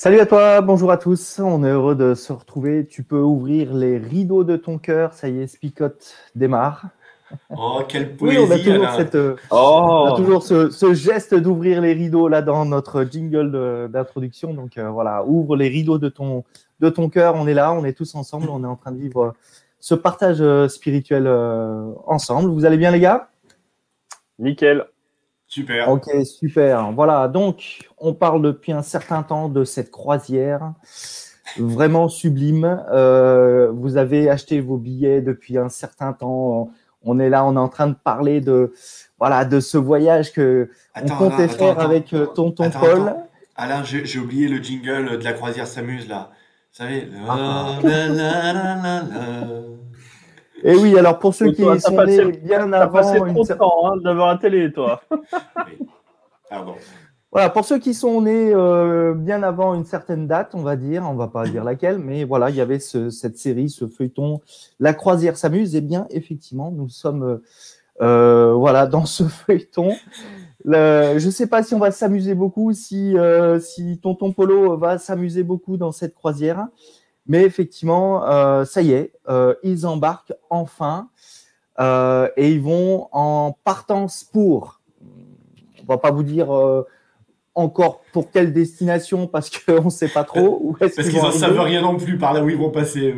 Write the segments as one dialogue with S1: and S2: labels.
S1: Salut à toi, bonjour à tous. On est heureux de se retrouver. Tu peux ouvrir les rideaux de ton cœur. Ça y est, Spicote démarre.
S2: Oh, quelle poésie!
S1: Oui, on a toujours, cette, euh,
S3: Oh.
S1: on a toujours ce, ce geste d'ouvrir les rideaux là dans notre jingle d'introduction. Donc euh, voilà, ouvre les rideaux de ton, de ton cœur. On est là, on est tous ensemble. On est en train de vivre ce partage euh, spirituel euh, ensemble. Vous allez bien, les gars?
S3: Nickel.
S2: Super.
S1: Ok, super. Voilà, donc on parle depuis un certain temps de cette croisière vraiment sublime. Euh, vous avez acheté vos billets depuis un certain temps. On est là, on est en train de parler de voilà de ce voyage que on
S2: Attends,
S1: comptait
S2: Alain,
S1: faire
S2: attends,
S1: avec euh,
S2: attends.
S1: tonton Paul.
S2: Alain, j'ai j'ai oublié le jingle de la croisière s'amuse là. Vous savez
S1: Ah. Et oui, alors pour ceux qui
S3: toi,
S1: sont
S3: passé-
S1: nés bien
S3: passé
S1: avant une
S3: trop de
S1: cer-
S3: temps hein, devant la télé, toi.
S2: Pardon.
S1: Voilà, pour ceux qui sont nés euh, bien avant une certaine date, on va dire, on va pas dire laquelle, mais voilà, il y avait ce- cette série, ce feuilleton, La croisière s'amuse. Et bien, effectivement, nous sommes euh, euh, voilà dans ce feuilleton. Le- je ne sais pas si on va s'amuser beaucoup, si euh, si Tonton Polo va s'amuser beaucoup dans cette croisière, mais effectivement, euh, ça y est, euh, ils embarquent enfin euh, et ils vont en partance pour. On va pas vous dire. encore pour quelle destination parce qu'on ne sait pas trop où
S2: Parce
S1: qu'ils
S2: qu'ils
S1: vont
S2: en savent rien non plus par là où ils vont passer.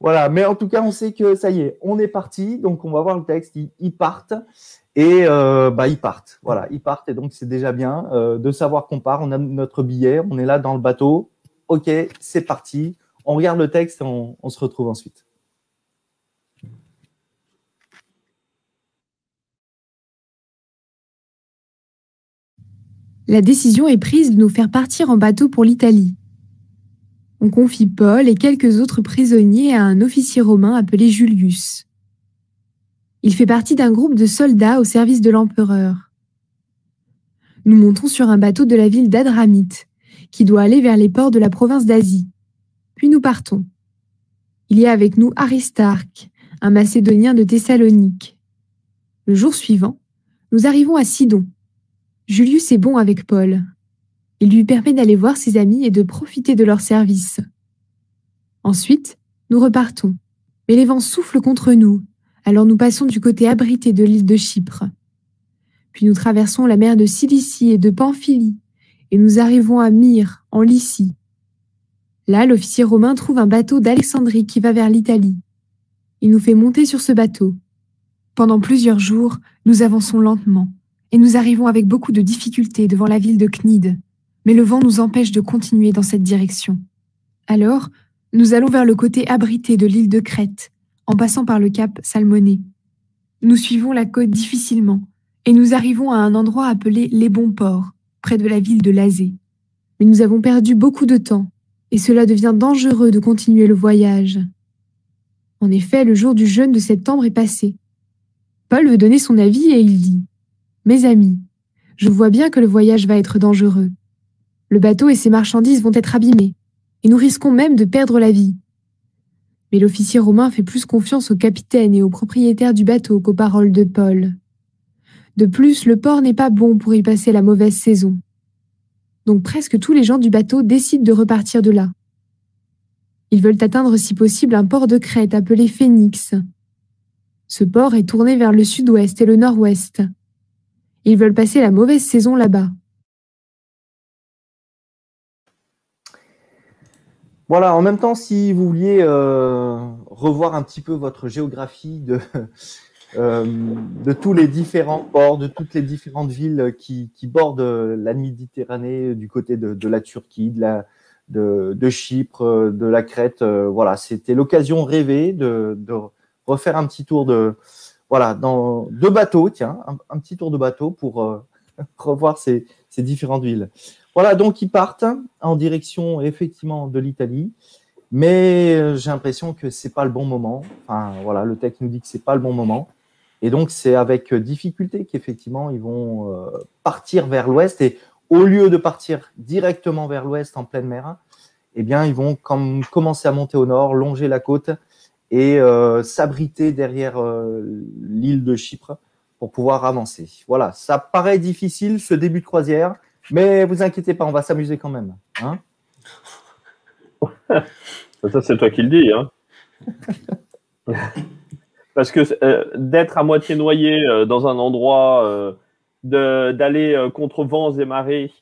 S1: Voilà, mais en tout cas, on sait que ça y est, on est parti. Donc, on va voir le texte. Ils, ils partent et euh, bah ils partent. Voilà, ils partent et donc c'est déjà bien euh, de savoir qu'on part. On a notre billet, on est là dans le bateau. Ok, c'est parti. On regarde le texte et on, on se retrouve ensuite.
S4: La décision est prise de nous faire partir en bateau pour l'Italie. On confie Paul et quelques autres prisonniers à un officier romain appelé Julius. Il fait partie d'un groupe de soldats au service de l'empereur. Nous montons sur un bateau de la ville d'Adramite, qui doit aller vers les ports de la province d'Asie. Puis nous partons. Il y a avec nous Aristarque, un Macédonien de Thessalonique. Le jour suivant, nous arrivons à Sidon. Julius est bon avec Paul. Il lui permet d'aller voir ses amis et de profiter de leur service. Ensuite, nous repartons. Mais les vents soufflent contre nous, alors nous passons du côté abrité de l'île de Chypre. Puis nous traversons la mer de Cilicie et de Pamphylie, et nous arrivons à Myre, en Lycie. Là, l'officier romain trouve un bateau d'Alexandrie qui va vers l'Italie. Il nous fait monter sur ce bateau. Pendant plusieurs jours, nous avançons lentement et nous arrivons avec beaucoup de difficultés devant la ville de Cnide, mais le vent nous empêche de continuer dans cette direction. Alors, nous allons vers le côté abrité de l'île de Crète, en passant par le cap Salmoné. Nous suivons la côte difficilement, et nous arrivons à un endroit appelé les Bons Ports, près de la ville de Lazée. Mais nous avons perdu beaucoup de temps, et cela devient dangereux de continuer le voyage. En effet, le jour du jeûne de septembre est passé. Paul veut donner son avis et il dit mes amis, je vois bien que le voyage va être dangereux. Le bateau et ses marchandises vont être abîmés, et nous risquons même de perdre la vie. Mais l'officier romain fait plus confiance au capitaine et au propriétaire du bateau qu'aux paroles de Paul. De plus, le port n'est pas bon pour y passer la mauvaise saison. Donc presque tous les gens du bateau décident de repartir de là. Ils veulent atteindre si possible un port de Crète appelé Phénix. Ce port est tourné vers le sud-ouest et le nord-ouest. Ils veulent passer la mauvaise saison là-bas.
S1: Voilà, en même temps, si vous vouliez euh, revoir un petit peu votre géographie de, de tous les différents ports, de toutes les différentes villes qui, bordent la Méditerranée, du côté de, de la Turquie, de, la, de, de Chypre, de la Crète, euh, voilà, c'était l'occasion rêvée de, de refaire un petit tour de, voilà, dans deux bateaux, tiens, un, petit tour de bateau pour euh, revoir ces, différentes villes. Voilà, donc ils partent en direction effectivement de l'Italie, mais euh, j'ai l'impression que c'est pas le bon moment. Enfin, voilà, le texte nous dit que c'est pas le bon moment, et donc c'est avec difficulté qu'effectivement ils vont euh, partir vers l'ouest. Et au lieu de partir directement vers l'ouest en pleine mer, eh bien ils vont comme commencer à monter au nord, longer la côte et euh, s'abriter derrière euh, l'île de Chypre pour pouvoir avancer. Voilà, ça paraît difficile ce début de croisière, Mais vous inquiétez pas, on va s'amuser quand même. Hein
S3: Ça, c'est toi qui le dis. Hein. Parce que euh, d'être à moitié noyé euh, dans un endroit, euh, d'aller contre vents et marées,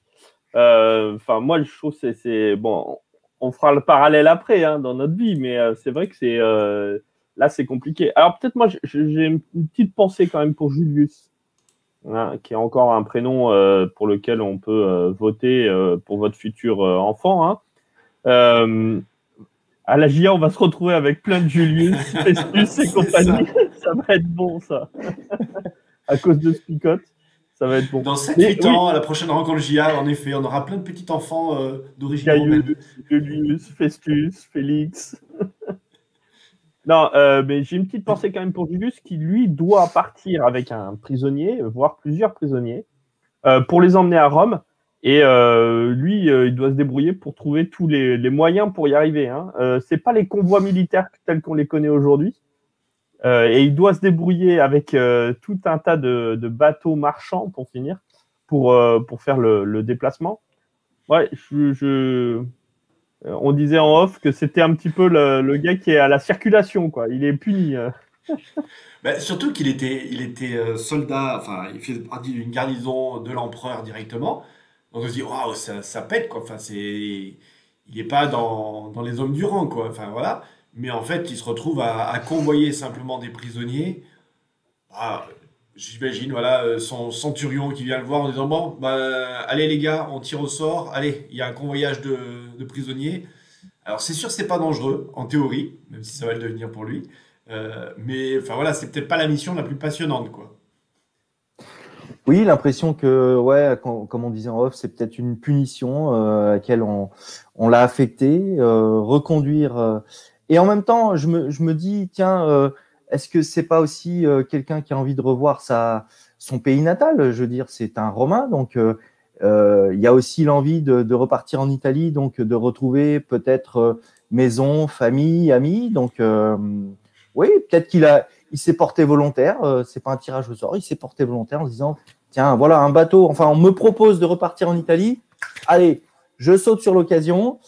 S3: enfin, moi, je trouve c'est-. Bon, on fera le parallèle après hein, dans notre vie, mais c'est vrai que c'est. là, c'est compliqué. Alors, peut-être, moi, j'ai une petite pensée quand même pour Julius, hein, qui est encore un prénom pour lequel on peut voter pour votre futur enfant. hein. À la GIA, on va se retrouver avec plein de Julius, Festus et compagnie. Ça. va être bon, ça. à cause de Spicote, ça va être bon.
S2: Dans 7-8
S3: Mais oui.
S2: ans, à la prochaine rencontre JA, en effet, on aura plein de petits enfants euh, d'origine romaine.
S3: Julius, Festus, Félix. non, euh, mais j'ai une petite pensée quand même pour Julius qui, lui, doit partir avec un prisonnier, voire plusieurs prisonniers, euh, pour les emmener à Rome. Et euh, lui, euh, il doit se débrouiller pour trouver tous les, moyens pour y arriver. Hein. Euh, c'est pas les convois militaires tels qu'on les connaît aujourd'hui. Euh, et il doit se débrouiller avec tout un tas de, bateaux marchands pour finir, pour, pour faire le, déplacement. Ouais, je, on disait en off que c'était un petit peu le, gars qui est à la circulation, quoi. Il est puni.
S2: surtout qu'il était, il était soldat, enfin, il faisait partie d'une garnison de l'empereur directement. On se dit, waouh, ça, pète, quoi. Enfin, c'est, il n'est pas dans, dans les hommes du rang, quoi. Enfin, voilà. Mais en fait, il se retrouve à, convoyer simplement des prisonniers. Ah, J'imagine, voilà, euh, son centurion qui vient le voir en disant, bon, bah, allez les gars, on tire au sort. Allez, il y a un convoyage de, de prisonniers. Alors c'est sûr, c'est pas dangereux, en théorie, même si ça va le devenir pour lui. Euh, mais enfin voilà, c'est peut-être pas la mission la plus passionnante, quoi.
S1: Oui, l'impression que, ouais, com- comme on disait en off, c'est peut-être une punition euh, à laquelle on, l'a affecté, euh, reconduire. euh. et en même temps, je me, dis, tiens, est-ce que c'est pas aussi quelqu'un qui a envie de revoir sa, son pays natal? Je veux dire, c'est un Romain, donc il y a aussi l'envie de, repartir en Italie, donc de retrouver peut-être maison, famille, amis. Donc, oui, peut-être qu'il a, il s'est porté volontaire. c'est pas un tirage au sort. Il s'est porté volontaire en se disant tiens, voilà un bateau. Enfin, on me propose de repartir en Italie. Allez, je saute sur l'occasion.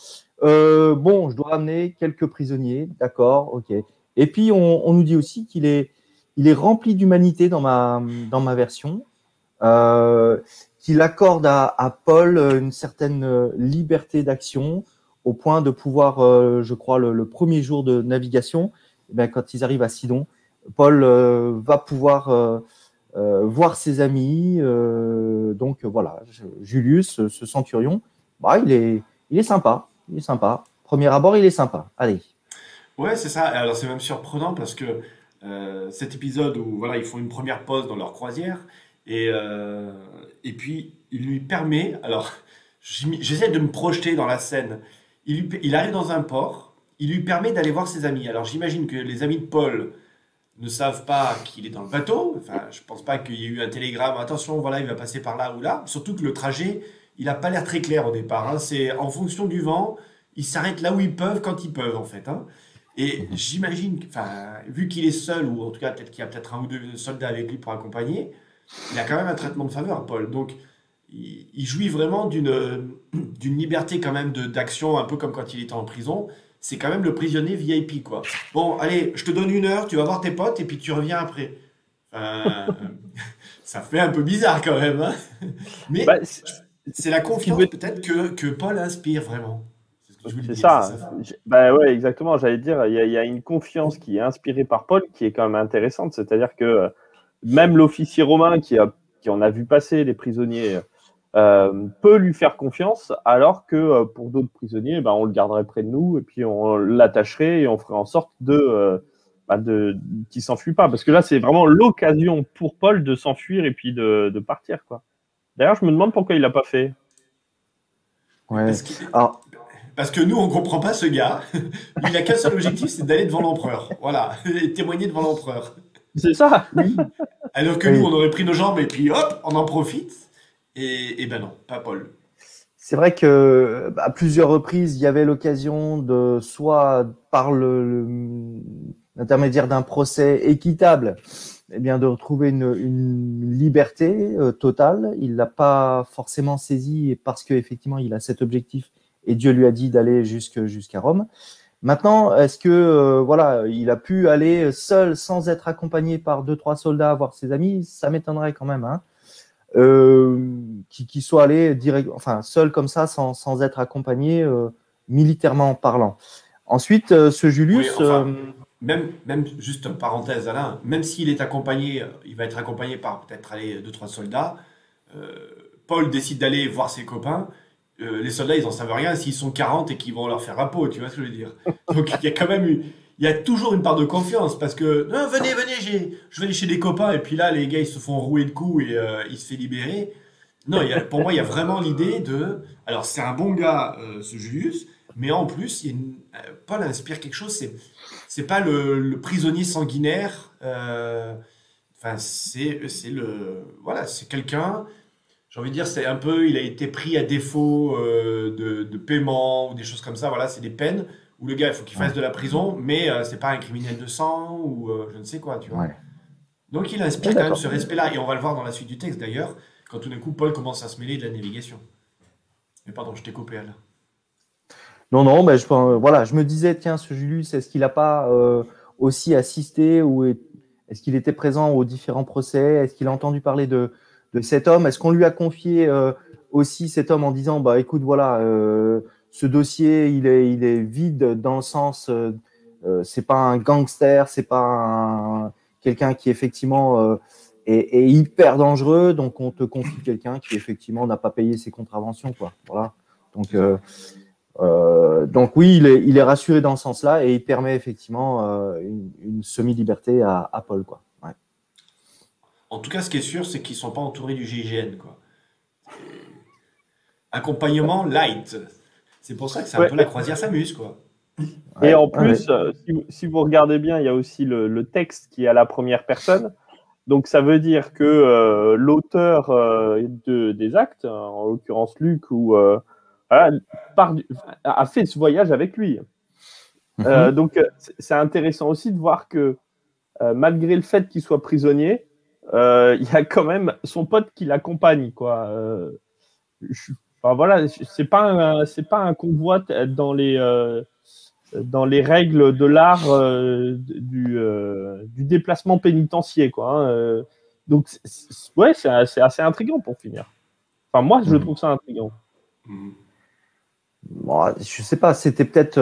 S1: Euh, bon, je dois amener quelques prisonniers, d'accord, ok. Et puis on, on nous dit aussi qu'il est, il est rempli d'humanité dans ma, dans ma version, euh, qu'il accorde à, à Paul une certaine euh, liberté d'action au point de pouvoir, euh, je crois, le, le premier jour de navigation, eh ben, quand ils arrivent à Sidon, Paul euh, va pouvoir euh, voir ses amis. euh, donc voilà, je- Julius, ce centurion, bah, il, est, il est sympa. Il est sympa. Premier abord, il est sympa. Allez.
S2: Ouais, c'est ça. Alors c'est même surprenant parce que euh, cet épisode où voilà, ils font une première pause dans leur croisière et, euh, et puis il lui permet. Alors j'essaie de me projeter dans la scène. Il, il arrive dans un port, il lui permet d'aller voir ses amis. Alors j'imagine que les amis de Paul ne savent pas qu'il est dans le bateau. Enfin, je pense pas qu'il y ait eu un télégramme. Attention, voilà, il va passer par là ou là. Surtout que le trajet, il n'a pas l'air très clair au départ. hein. C'est en fonction du vent. Ils s'arrêtent là où ils peuvent quand ils peuvent en fait. hein. Et j'imagine, que- enfin, vu qu'il est seul, ou en tout cas peut-être qu'il y a peut-être un ou deux soldats avec lui pour accompagner, il a quand même un traitement de faveur, Paul. Donc, il, il jouit vraiment d'une liberté quand même d'action, un peu comme quand il était en prison. C'est quand même le prisonnier VIP, quoi. Bon, allez, je te donne une heure, tu vas voir tes potes, et puis tu reviens après. Ça fait un peu bizarre quand même. hein. Mais
S3: Bah, c'est
S2: la confiance
S3: veut-
S2: peut-être que, que Paul inspire vraiment. C'est
S3: ça.
S2: c'est ça.
S3: Bah ouais, exactement. J'allais dire, il y, y a une confiance qui est inspirée par Paul qui est quand même intéressante. C'est-à-dire que euh, même l'officier romain qui, a, qui en a vu passer les prisonniers euh, peut lui faire confiance, alors que euh, pour d'autres prisonniers, bah, on le garderait près de nous et puis on l'attacherait et on ferait en sorte de, euh, bah, de qu'il s'enfuit pas. Parce que là, c'est vraiment l'occasion pour Paul de s'enfuir et puis de, de partir. quoi. D'ailleurs, je me demande pourquoi il l'a pas fait.
S1: Ouais.
S2: Parce que,
S1: Alors,
S2: parce que nous, on comprend pas ce gars. Il a qu'un seul objectif, c'est d'aller devant l'empereur. Voilà, et témoigner devant l'empereur.
S3: C'est ça.
S2: Alors que
S1: Oui.
S2: nous, on aurait pris nos jambes et puis hop, on en profite. Et, et ben non, pas Paul.
S1: C'est vrai que à plusieurs reprises, il y avait l'occasion de soit par l'intermédiaire d'un procès équitable, eh bien, de retrouver une, liberté euh, totale. Il l'a pas forcément saisi parce qu'effectivement, il a cet objectif et Dieu lui a dit d'aller jusqu'à Rome. Maintenant, est-ce que euh, voilà, il a pu aller seul sans être accompagné par deux trois soldats voir ses amis? Ça m'étonnerait quand même. Hein. Euh, qui, soit allé direct, enfin seul comme ça, sans, sans être accompagné euh, militairement parlant. Ensuite, euh, ce Julius.
S2: même, même juste une parenthèse, Alain, même s'il est accompagné, il va être accompagné par peut-être aller deux trois soldats. Paul décide d'aller voir ses copains. les soldats, ils en savent rien s'ils sont 40 et qu'ils vont leur faire un pot, tu vois ce que je veux dire? Donc il y a quand même eu, il y a toujours une part de confiance parce que non, venez, venez, je vais aller chez des copains et puis là, les gars, ils se font rouer de coups et euh, il se fait libérer. Non, pour moi, il y a vraiment l'idée de. Alors, c'est un bon gars, euh, ce Julius, mais en plus, il euh, Paul inspire quelque chose. C'est, c'est pas le, prisonnier sanguinaire. Enfin, c'est, c'est le. Voilà, c'est quelqu'un. J'ai envie de dire, c'est un peu. Il a été pris à défaut de, de paiement ou des choses comme ça. Voilà, c'est des peines où le gars, il faut qu'il fasse de la prison, mais euh, c'est pas un criminel de sang ou euh, je ne sais quoi, tu vois. Donc il inspire quand même ce respect-là, et on va le voir dans la suite du texte d'ailleurs, quand tout d'un coup Paul commence à se mêler de la navigation. Mais pardon, je t'ai coupé, Alain.
S1: Non, non, mais je, voilà, je me disais, tiens, ce Julius, est-ce qu'il n'a pas euh, aussi assisté ou est-ce qu'il était présent aux différents procès? Est-ce qu'il a entendu parler de, de cet homme? Est-ce qu'on lui a confié aussi cet homme en disant, bah écoute, voilà, ce dossier, il est, il est vide dans le sens, euh, euh c'est pas un gangster, c'est pas quelqu'un qui effectivement euh, est, hyper dangereux, donc on te confie quelqu'un qui effectivement n'a pas payé ses contraventions, quoi. Donc, oui, il est, rassuré dans ce sens-là et il permet effectivement une, semi-liberté à, Paul, quoi.
S2: En tout cas, ce qui est sûr, c'est qu'ils sont pas entourés du GIGN, quoi. Accompagnement light. C'est pour ça que c'est un peu la croisière s'amuse, quoi.
S3: Et en plus, euh, si, vous regardez bien, il y a aussi le, texte qui est à la première personne. Donc ça veut dire que euh, l'auteur euh, de, des actes, en l'occurrence Luc, ou, a fait ce voyage avec lui. Mhm. donc c'est intéressant aussi de voir que malgré le fait qu'il soit prisonnier, il y a quand même son pote qui l'accompagne. quoi. Je, voilà, c'est pas c'est pas un convoi dans les euh, dans les règles de l'art euh, du, euh, du déplacement pénitentiaire quoi. Hein, donc ouais, c'est assez, assez intriguant pour finir. Enfin moi je hmm. trouve ça intriguant.
S1: Bon, je sais pas, c'était peut-être,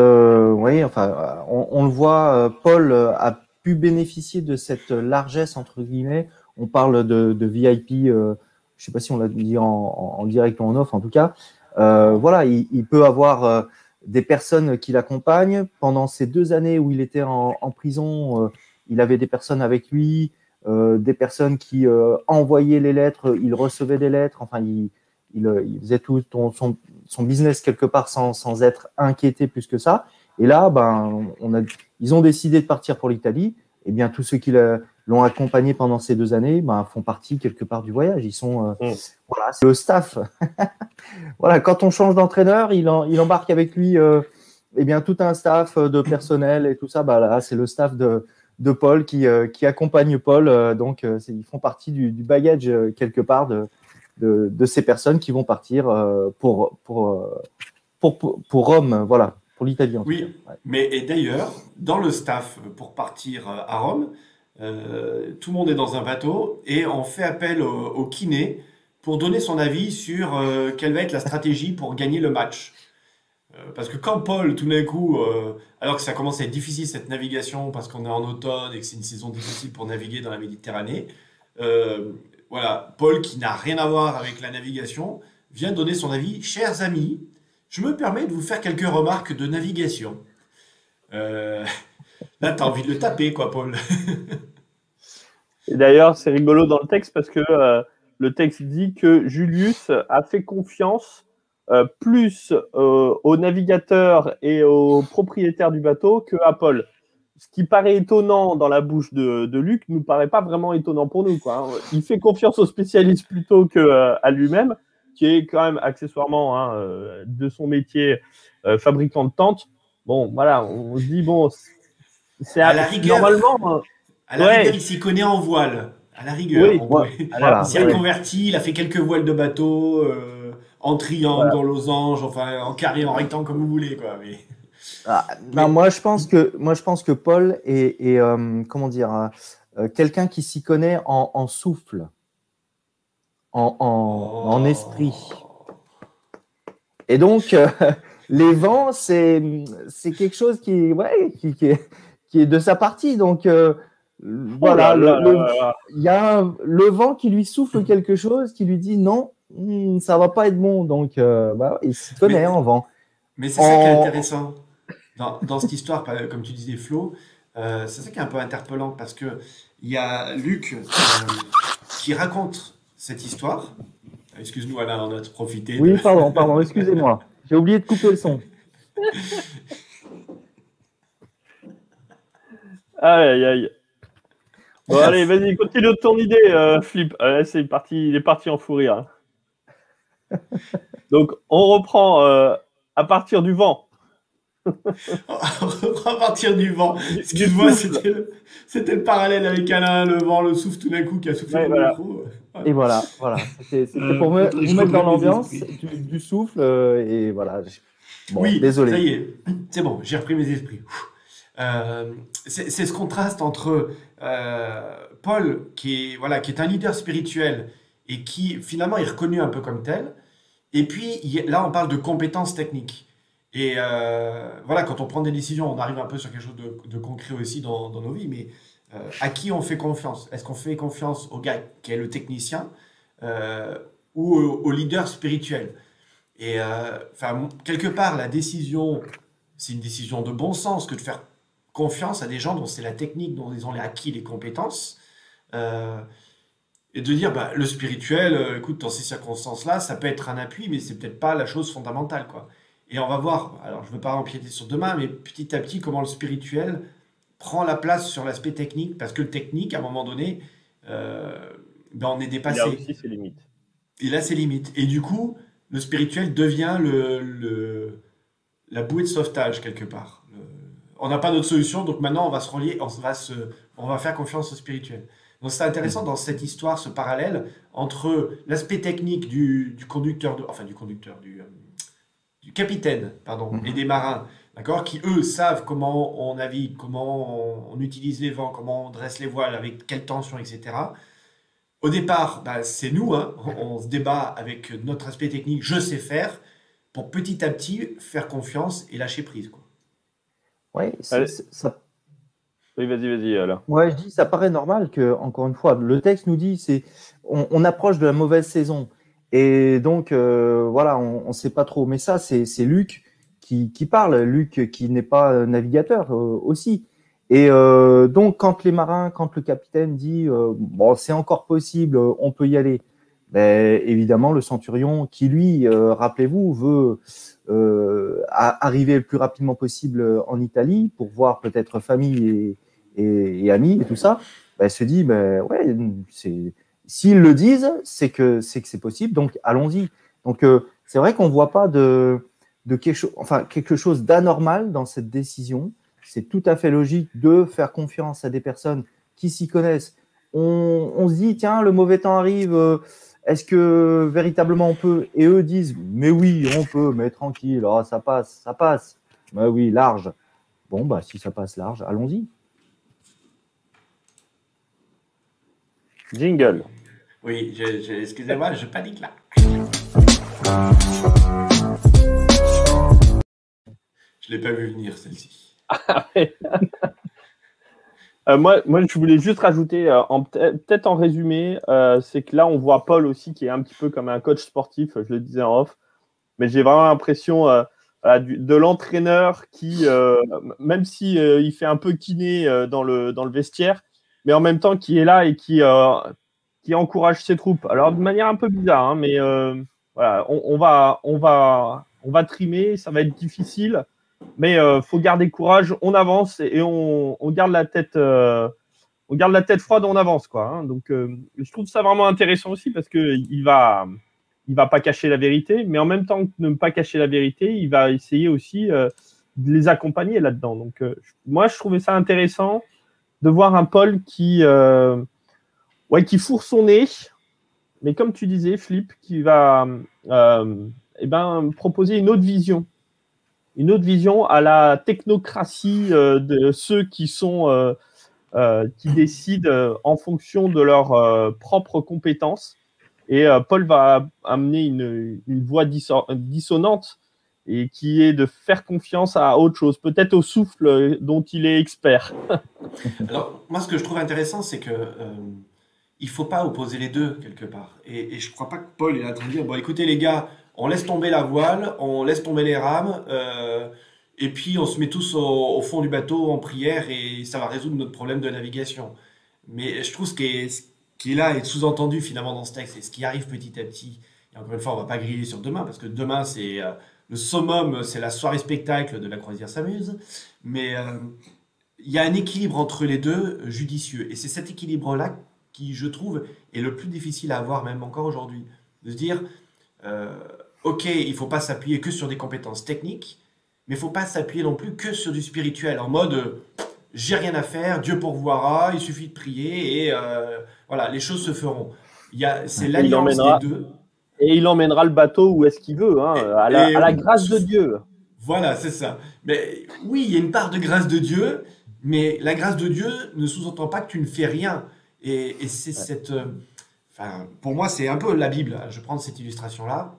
S1: oui, enfin, on, le voit, Paul a pu bénéficier de cette largesse entre guillemets. On parle de, de VIP je sais pas si on l'a dit en, direct ou en off, en tout cas. Euh, voilà, il, peut avoir euh, des personnes qui l'accompagnent. Pendant ces deux années où il était en, prison, euh, il avait des personnes avec lui, des personnes qui envoyaient les lettres, il recevait des lettres. Enfin, il, faisait tout son, business quelque part sans, être inquiété plus que ça. Et là, ben, ils ont décidé de partir pour l'Italie. Et bien, tous ceux qui l'ont accompagné pendant ces deux années ben, font partie quelque part du voyage. Ils sont, euh, mm. voilà, c'est le staff. voilà, quand on change d'entraîneur, il, il, embarque avec lui euh, eh bien, tout un staff de personnel et tout ça. Bah, là, c'est le staff de, de Paul qui, euh, qui accompagne Paul. donc, ils font partie du, du bagage quelque part de, de, de, ces personnes qui vont partir pour, pour, pour, pour, pour Rome. Voilà, pour l'Italie.
S2: Oui, mais et d'ailleurs, dans le staff pour partir à Rome, euh, tout le monde est dans un bateau et on fait appel au, kiné pour donner son avis sur euh, quelle va être la stratégie pour gagner le match. Euh, parce que quand Paul, tout d'un coup, alors que ça commence à être difficile cette navigation parce qu'on est en automne et que c'est une saison difficile pour naviguer dans la Méditerranée, voilà, Paul qui n'a rien à voir avec la navigation vient donner son avis. Chers amis, je me permets de vous faire quelques remarques de navigation. Là, t'as envie de le taper, quoi, Paul.
S3: Et d'ailleurs, c'est rigolo dans le texte parce que euh, le texte dit que Julius a fait confiance euh, plus euh, aux navigateurs et aux propriétaires du bateau que à Paul. Ce qui paraît étonnant dans la bouche de, de Luc nous paraît pas vraiment étonnant pour nous. Quoi, hein. Il fait confiance aux spécialistes plutôt qu'à à lui-même, qui est quand même accessoirement hein, de son métier fabricant de tentes. Bon, voilà, on se dit, bon, c'est
S2: À
S3: à
S2: la rigueur.
S3: Normalement,
S2: À la
S3: Ouais.
S2: rigueur, il s'y connaît en voile. À la rigueur.
S3: Oui,
S1: ouais. Voilà.
S2: Il s'est reconverti, il a fait quelques voiles de bateau, euh, en triangle,
S3: Voilà.
S2: en losange, enfin en carré, en rectangle, comme vous voulez. Quoi. Mais...
S1: Ah, non, moi je pense que moi je pense que Paul est, est, euh, comment dire euh, quelqu'un qui s'y connaît en, en souffle, en, en, en esprit. Et donc les vents c'est c'est quelque chose qui ouais qui, qui est qui est de sa partie donc euh, voilà
S3: oh
S1: le-
S3: là
S1: le-
S3: là là.
S1: il y a un- le vent qui lui souffle quelque chose qui lui dit non hmm, ça va pas être bon donc euh, bah, il s'y connaît
S2: Mais-
S1: en vent
S2: Mais c'est ça qui est intéressant dans, dans cette histoire, comme tu disais, Flo. euh, c'est ça qui est un peu interpellant parce que il y a Luc euh, qui raconte cette histoire. Excuse-nous, Alain, on a profité. de-
S1: Oui, pardon, pardon, excusez-moi. J'ai oublié de couper le son.
S3: Aïe, aïe, aïe. Bon, allez, vas-y, continue de ton idée, euh, Flip. Euh, c'est parti, il est parti en fou rire. Donc, on reprend euh, à partir du vent.
S2: à partir du vent. Excuse-moi, c'était le, c'était le parallèle avec Alain, le vent, le souffle tout d'un coup qui a soufflé
S3: Ouais,
S2: dans
S3: voilà.
S1: Et voilà, voilà. C'était c'était
S2: Euh,
S1: pour me,
S2: je
S1: vous mettre dans l'ambiance, du, du souffle, euh, et voilà. Bon,
S2: oui,
S1: désolé.
S2: ça y est, c'est bon, j'ai repris mes esprits. Euh, c'est ce contraste entre euh, Paul, qui est, voilà, qui est un leader spirituel et qui finalement est reconnu un peu comme tel, et puis là on parle de compétences techniques. Et euh, voilà, quand on prend des décisions, on arrive un peu sur quelque chose de, concret aussi dans, nos vies, mais à qui on fait confiance? Est-ce qu'on fait confiance au gars qui est le technicien ou au, leader spirituel? Et quelque part, la décision, c'est une décision de bon sens que de faire confiance à des gens dont c'est la technique, dont ils ont acquis les compétences. Euh, et de dire, bah, le spirituel, euh, écoute, dans ces circonstances-là, ça peut être un appui, mais c'est peut-être pas la chose fondamentale, quoi. Et on va voir, alors je ne veux pas empiéter sur demain, mais petit à petit, comment le spirituel prend la place sur l'aspect technique, parce que le technique, à un moment donné, euh, ben, on est
S3: Il
S2: dépassé
S3: a aussi ses limites.
S2: il a ses limites. Et du coup, le spirituel devient le, le- la bouée de sauvetage quelque part. On n'a pas d'autre solution, donc maintenant on va se relier, on va, se, on va faire confiance au spirituel. Donc c'est intéressant dans cette histoire, ce parallèle entre l'aspect technique du, du conducteur, de, enfin du conducteur, du, euh, du capitaine, pardon,
S1: Mhm.
S2: et des marins, d'accord, qui eux savent comment on navigue, comment on, on utilise les vents, comment on dresse les voiles, avec quelle tension, etc. Au départ, bah, c'est nous, hein, on, on se débat avec notre aspect technique, je sais faire, pour petit à petit faire confiance et lâcher prise. Quoi.
S1: C'est- ça,
S3: Oui, vas-y, vas-y, Alain.
S1: ouais, je dis, ça paraît normal que, encore une fois, le texte nous dit, c'est, on, on approche de la mauvaise saison. Et donc, euh, voilà, on ne sait pas trop. Mais ça, c'est Luc qui, qui parle, Luc qui n'est pas navigateur euh, aussi. Et euh, donc, quand les marins, quand le capitaine dit, bon, c'est encore possible, on peut y aller, ben, évidemment, le centurion qui, lui, euh, rappelez-vous, veut euh, arriver le plus rapidement possible en Italie pour voir peut-être famille et, amis et tout ça, ben, se dit, ben, ouais, s'ils le disent, c'est que c'est possible, donc allons-y. Donc euh, c'est vrai qu'on voit pas de, quelque, chose, enfin, quelque chose d'anormal dans cette décision. C'est tout à fait logique de faire confiance à des personnes qui s'y connaissent. On, se dit, tiens, le mauvais temps arrive, est-ce que véritablement on peut Et eux disent, mais oui, on peut, mais tranquille, ah, ça passe, ça passe. Mais oui, large. Bon, bah, si ça passe large, allons-y.
S3: Jingle.
S2: Oui, je- je- excusez-moi, je panique là. Je l'ai pas vu venir celle-ci.
S3: moi, moi, je voulais juste rajouter, euh, peut-être en résumé, euh, c'est que là, on voit Paul aussi qui est un petit peu comme un coach sportif, je le disais en off, mais j'ai vraiment l'impression euh, de l'entraîneur qui, euh, même si euh, fait un peu kiné euh, dans, le, dans le vestiaire, mais en même temps qui est là et qui, euh, qui encourage ses troupes. Alors, de manière un peu bizarre, hein, mais euh, voilà, on, on va, on, va, on va trimer, ça va être difficile. Mais euh, faut garder courage, on avance et, on, garde la tête, euh, on garde la tête froide, on avance quoi. hein. Donc euh, je trouve ça vraiment intéressant aussi parce que il va, il pas cacher la vérité, mais en même temps que ne pas cacher la vérité, il va essayer aussi euh, les accompagner là-dedans. Donc, moi, je trouvais ça intéressant de voir un Paul qui, qui fourre son nez, mais comme tu disais, Flip, qui va eh ben, proposer une autre vision. Une autre vision à la technocratie de ceux qui sont euh, qui décident euh, en fonction de leurs euh, propres compétences. Et Paul va amener une, voix dissonante et qui est de faire confiance à autre chose, peut-être au souffle dont il est expert.
S2: Alors, moi, ce que je trouve intéressant, c'est que euh, il faut pas opposer les deux quelque part. Et, et je crois pas que Paul est en train de dire bon, écoutez les gars, on laisse tomber la voile, on laisse tomber les rames. Euh, et puis on se met tous au, fond du bateau en prière et ça va résoudre notre problème de navigation. Mais je trouve ce qui est, là est sous-entendu finalement dans ce texte et ce qui arrive petit à petit. Et encore une fois, on va pas griller sur demain parce que demain c'est euh, le summum, c'est la soirée spectacle de la croisière s'amuse. Mais euh, il y a un équilibre entre les deux judicieux et c'est cet équilibre-là qui, je trouve, est le plus difficile à avoir même encore aujourd'hui. De se dire, ok, il faut pas s'appuyer que sur des compétences techniques mais il faut pas s'appuyer non plus que sur du spirituel, en mode euh, j'ai rien à faire, Dieu pourvoira, il suffit de prier et euh, voilà, les choses se feront. C'est l'alliance des deux.
S3: Et il emmènera le bateau où est-ce qu'il veut, hein, à, la, grâce de Dieu.
S2: Voilà, c'est ça. Mais oui, il y a une part de grâce de Dieu, mais la grâce de Dieu ne sous-entend pas que tu ne fais rien. Et, c'est cette. Euh, pour moi, c'est un peu la Bible. Je prends cette illustration-là.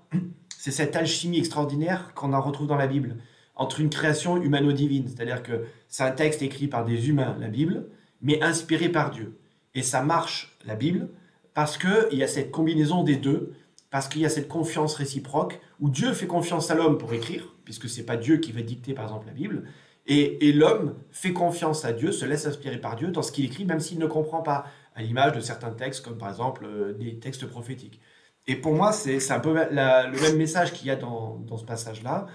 S2: C'est cette alchimie extraordinaire qu'on en retrouve dans la Bible entre une création humano-divine, c'est-à-dire que c'est un texte écrit par des humains, la Bible, mais inspiré par Dieu. Et ça marche, la Bible, parce qu'il y a cette combinaison des deux, parce qu'il y a cette confiance réciproque, où Dieu fait confiance à l'homme pour écrire, puisque c'est pas Dieu qui va dicter par exemple la Bible, et, l'homme fait confiance à Dieu, se laisse inspirer par Dieu dans ce qu'il écrit, même s'il ne comprend pas, à l'image de certains textes, comme par exemple euh, des textes prophétiques. Et pour moi, c'est un peu le même message qu'il y a dans, ce passage-là,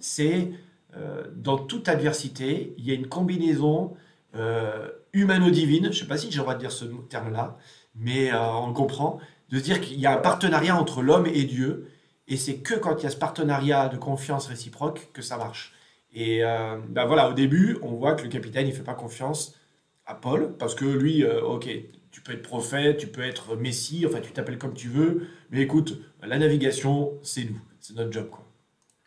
S2: c'est euh, dans toute adversité, il y a une combinaison euh, humano-divine, je ne sais pas si j'ai le droit de dire ce terme-là, mais euh, on le comprend, de dire qu'il y a un partenariat entre l'homme et Dieu, et c'est que quand il y a ce partenariat de confiance réciproque que ça marche. Et ben voilà, au début, on voit que le capitaine, il fait pas confiance à Paul, parce que lui, ok, tu peux être prophète, tu peux être messie, enfin tu t'appelles comme tu veux, mais écoute, la navigation, c'est nous, c'est notre job. Quoi.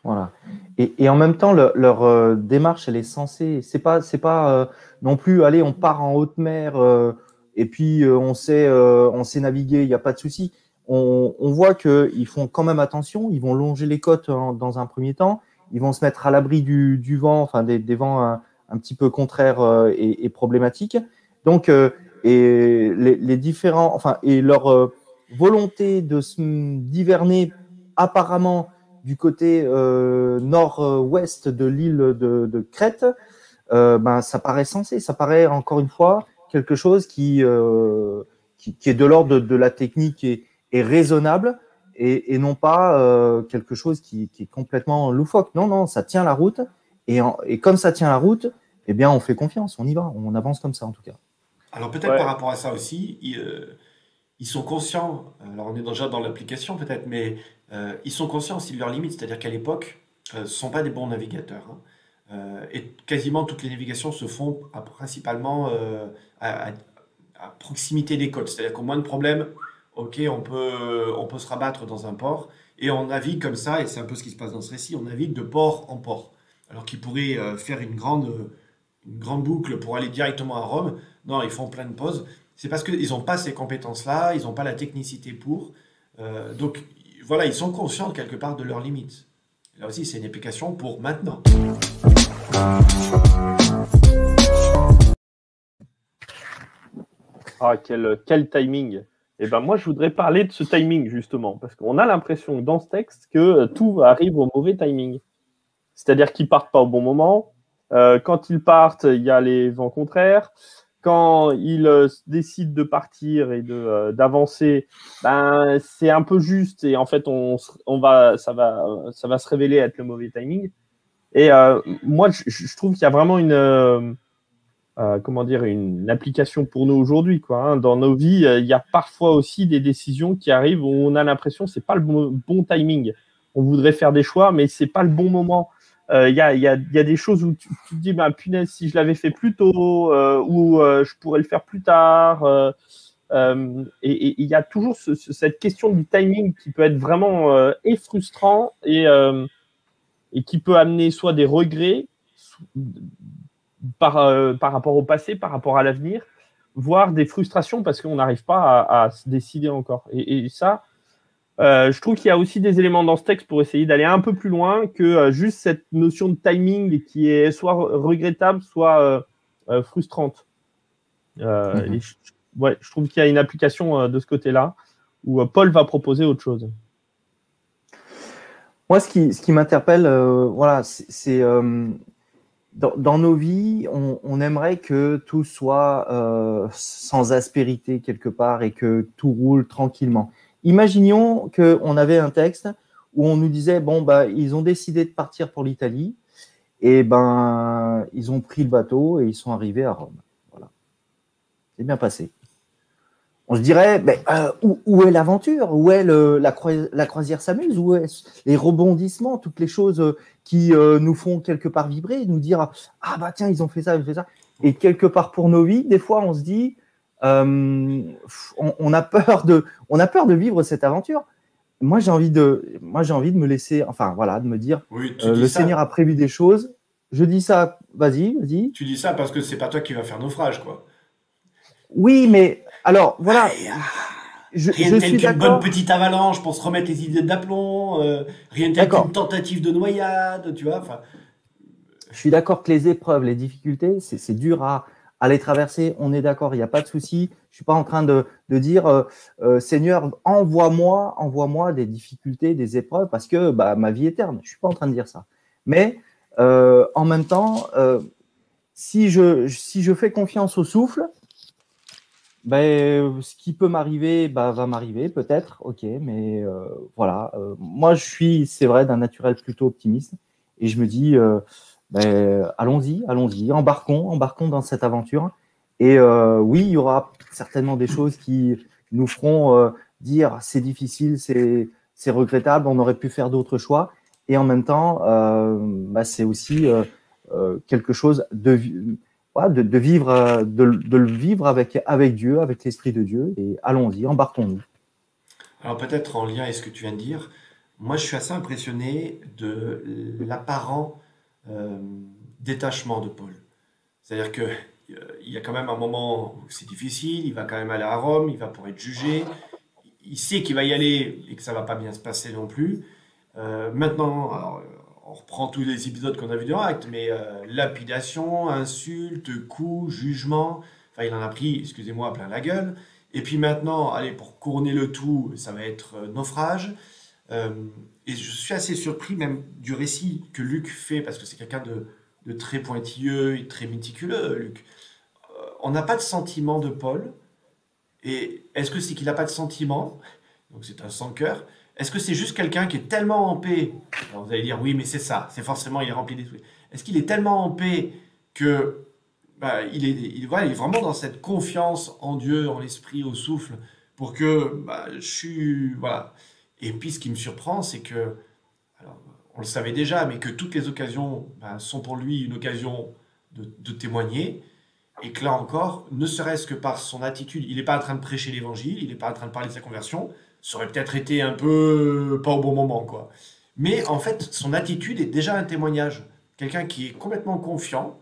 S1: Voilà. Et, en même temps, leur euh, démarche, elle est censée. C'est pas, c'est pas euh, non plus. Allez, on part en haute mer euh, et puis on sait, on sait naviguer. Il n'y a pas de souci. On, on voit qu'ils font quand même attention. Ils vont longer les côtes dans un premier temps. Ils vont se mettre à l'abri du, du, vent, enfin des, vents un, petit peu contraires et, et, problématiques. Donc, et les, différents, enfin, et leur volonté de se diverner apparemment du côté euh, nord-ouest de l'île de, Crète, euh, ben, ça paraît sensé. Ça paraît, encore une fois, quelque chose qui, euh, qui, est de l'ordre de, la technique et, raisonnable et, non pas quelque chose qui, est complètement loufoque. Non, non, ça tient la route. Et, et comme ça tient la route, eh bien, on fait confiance, on y va, on avance comme ça en tout cas.
S2: Alors peut-être par rapport à ça aussi, ils sont conscients, alors on est déjà dans l'application peut-être, mais euh, ils sont conscients aussi de leurs limites, c'est-à-dire qu'à l'époque, euh, ce ne sont pas des bons navigateurs. Hein. Euh, et quasiment toutes les navigations se font principalement à, proximité des côtes, c'est-à-dire qu'au moins de problème, ok, on peut, on peut se rabattre dans un port, et on navigue comme ça, et c'est un peu ce qui se passe dans ce récit, on navigue de port en port. Alors qu'ils pourraient faire une grande, une grande boucle pour aller directement à Rome, non, ils font plein de pauses. C'est parce qu'ils n'ont pas ces compétences-là, ils n'ont pas la technicité pour. donc, voilà, ils sont conscients quelque part de leurs limites. Là aussi, c'est une application pour maintenant.
S3: Ah, quel, quel timing Eh ben moi, je voudrais parler de ce timing, justement, parce qu'on a l'impression dans ce texte que tout arrive au mauvais timing. C'est-à-dire qu'ils partent pas au bon moment. Euh, quand ils partent, il y a les vents contraires quand il euh, décide de partir et de euh, d'avancer, ben c'est un peu juste et en fait on, on va ça va ça va se révéler être le mauvais timing. Et moi je, trouve qu'il y a vraiment une comment dire une application pour nous aujourd'hui. Hein. Dans nos vies, il y a parfois aussi des décisions qui arrivent où on a l'impression c'est pas le bon, bon, timing. On voudrait faire des choix, mais c'est pas le bon moment. Il y, a, y, a, y, a, des choses où tu, te dis, bah, punaise, si je l'avais fait plus tôt, ou je pourrais le faire plus tard. et il y a toujours ce, cette question du timing qui peut être vraiment frustrant et, et qui peut amener soit des regrets par, par rapport au passé, par rapport à l'avenir, voire des frustrations parce qu'on n'arrive pas à, se décider encore. Et, ça, euh, je trouve qu'il y a aussi des éléments dans ce texte pour essayer d'aller un peu plus loin que euh, juste cette notion de timing qui est soit regrettable, soit euh, frustrante. Mhm. je, ouais, je trouve qu'il y a une application de ce côté-là où Paul va proposer autre chose.
S1: Moi, ce qui, ce qui m'interpelle, voilà, c'est dans, nos vies, on, aimerait que tout soit sans aspérité quelque part et que tout roule tranquillement. Imaginons qu'on avait un texte où on nous disait bon bah ils ont décidé de partir pour l'Italie et ben ils ont pris le bateau et ils sont arrivés à Rome. Voilà, c'est bien passé on se dirait, mais, euh, où, est l'aventure? Où est la, croisière s'amuse? Où est les rebondissements Toutes les choses euh, qui euh, nous font quelque part vibrer, nous dire, ah bah tiens, ils ont fait ça, ils ont fait ça? Et quelque part pour nos vies, des fois, on se dit, on, a peur de, on a peur de vivre cette aventure. Moi, j'ai envie de, moi, j'ai envie de me laisser, enfin voilà, de me dire, le Seigneur a prévu des choses. Je dis ça, vas-y, vas-y.
S2: Tu dis ça parce que c'est pas toi qui vas faire naufrage, quoi.
S1: Oui, mais alors voilà.
S2: je, rien tel qu'une bonne petite avalanche pour se remettre les idées d'aplomb, euh, rien tel qu'une tentative de noyade, tu vois.
S1: Je suis d'accord que les épreuves, les difficultés, c'est dur à, à, les traverser. On est d'accord, il n'y a pas de souci. Je suis pas en train de, dire euh, euh, Seigneur, envoie-moi, envoie-moi des difficultés, des épreuves, parce que bah, ma vie est terne. Je suis pas en train de dire ça. Mais en même temps, si je si je fais confiance au souffle, ben, ce qui peut m'arriver bah, va m'arriver, peut-être, ok, mais euh, voilà. Euh, moi, je suis, c'est vrai, d'un naturel plutôt optimiste et je me dis, euh, ben, allons-y, allons-y, embarquons, embarquons dans cette aventure. Et oui, il y aura certainement des choses qui nous feront dire c'est difficile, c'est, regrettable, on aurait pu faire d'autres choix. Et en même temps, bah, c'est aussi quelque chose de vivre, euh, de, le vivre avec, avec Dieu, avec l'Esprit de Dieu. Et allons-y, embarquons-nous.
S2: Alors peut-être en lien avec ce que tu viens de dire, moi je suis assez impressionné de l'apparent euh, détachement de Paul. C'est-à-dire que euh, il y a quand même un moment où c'est difficile, il va quand même aller à Rome, il va pour être jugé, il sait qu'il va y aller et que ça va pas bien se passer non plus. maintenant, alors, on reprend tous les épisodes qu'on a vus dans Acte, mais euh, lapidation, insulte, coups, jugement, enfin il en a pris, excusez-moi, plein la gueule. Et puis maintenant, allez, pour couronner le tout, ça va être euh, naufrage. Euh, et je suis assez surpris même du récit que Luc fait, parce que c'est quelqu'un de, très pointilleux et très méticuleux, Luc. on n'a pas de sentiment de Paul. Et est-ce que c'est qu'il n'a pas de sentiment? Donc c'est un sans-cœur. Est-ce que c'est juste quelqu'un qui est tellement en paix? Vous allez dire oui, mais c'est ça, c'est forcément il est rempli d'esprit. Est-ce qu'il est tellement en paix que bah, il est vraiment dans cette confiance en Dieu, en l'esprit, au souffle, pour que bah, je suis voilà. Et puis ce qui me surprend, c'est que alors, on le savait déjà, mais que toutes les occasions bah, sont pour lui une occasion de, de témoigner. Et que là encore, ne serait-ce que par son attitude, il n'est pas en train de prêcher l'évangile, il n'est pas en train de parler de sa conversion, ça aurait peut-être été un peu pas au bon moment, quoi. Mais en fait, son attitude est déjà un témoignage. Quelqu'un qui est complètement confiant,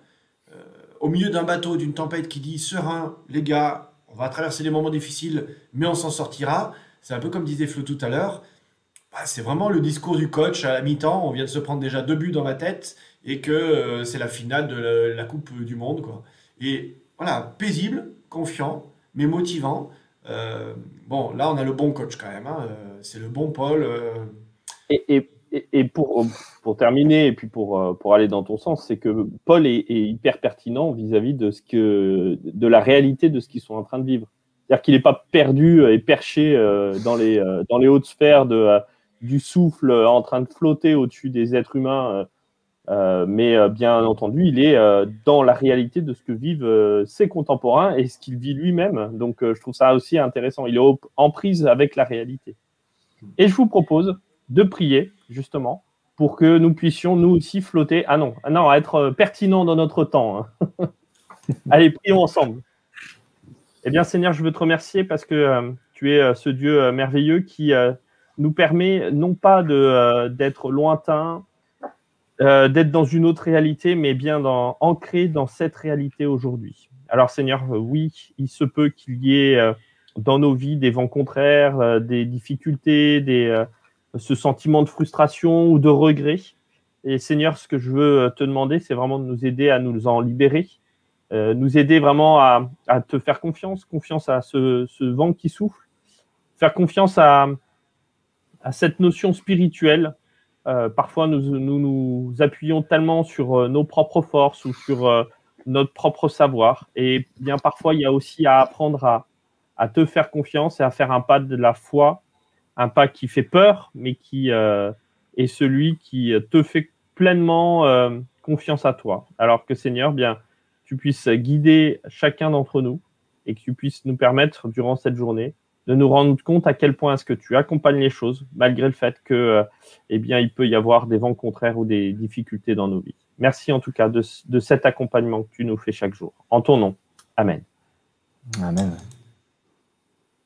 S2: euh, au milieu d'un bateau, d'une tempête, qui dit serein, les gars, on va traverser des moments difficiles, mais on s'en sortira. C'est un peu comme disait Flo tout à l'heure. Bah, c'est vraiment le discours du coach à la mi-temps. On vient de se prendre déjà deux buts dans la tête et que euh, c'est la finale de la, Coupe du Monde. Quoi. Et voilà, paisible, confiant, mais motivant. Euh, bon, là, on a le bon coach quand même. Hein. Euh, c'est le bon Paul. Euh.
S3: Et, et, pour, pour terminer, et puis pour, pour aller dans ton sens, c'est que Paul est, hyper pertinent vis-à-vis de, ce que, de la réalité de ce qu'ils sont en train de vivre. C'est-à-dire qu'il n'est pas perdu et perché dans, les, dans les hautes sphères du souffle en train de flotter au-dessus des êtres humains euh, mais euh, bien entendu, il est euh, dans la réalité de ce que vivent ses contemporains et ce qu'il vit lui-même. Donc, je trouve ça aussi intéressant. Il est en prise avec la réalité. Et je vous propose de prier, justement, pour que nous puissions nous aussi flotter. Ah non, ah non être pertinent dans notre temps. Hein. Allez, prions ensemble. Eh bien, Seigneur, je veux te remercier parce que tu es ce Dieu merveilleux qui nous permet non pas d'être lointain, d'être dans une autre réalité, mais bien dans, ancré dans cette réalité aujourd'hui. Alors Seigneur, oui, il se peut qu'il y ait dans nos vies des vents contraires, euh, des difficultés, euh, ce sentiment de frustration ou de regret. Et Seigneur, ce que je veux euh, te demander, c'est vraiment de nous aider à nous en libérer, nous aider vraiment à, te faire confiance, confiance à ce, vent qui souffle, faire confiance à, cette notion spirituelle. Euh, parfois, nous, nous, appuyons tellement sur nos propres forces ou sur notre propre savoir. Et bien parfois, il y a aussi à apprendre à, te faire confiance et à faire un pas de la foi, un pas qui fait peur, mais qui euh, est celui qui te fait pleinement euh, confiance à toi. Alors que Seigneur, bien, tu puisses guider chacun d'entre nous et que tu puisses nous permettre durant cette journée de nous rendre compte à quel point est-ce que tu accompagnes les choses, malgré le fait que, eh bien, il peut y avoir des vents contraires ou des difficultés dans nos vies. Merci en tout cas de, de cet accompagnement que tu nous fais chaque jour. En ton nom. Amen.
S1: Amen.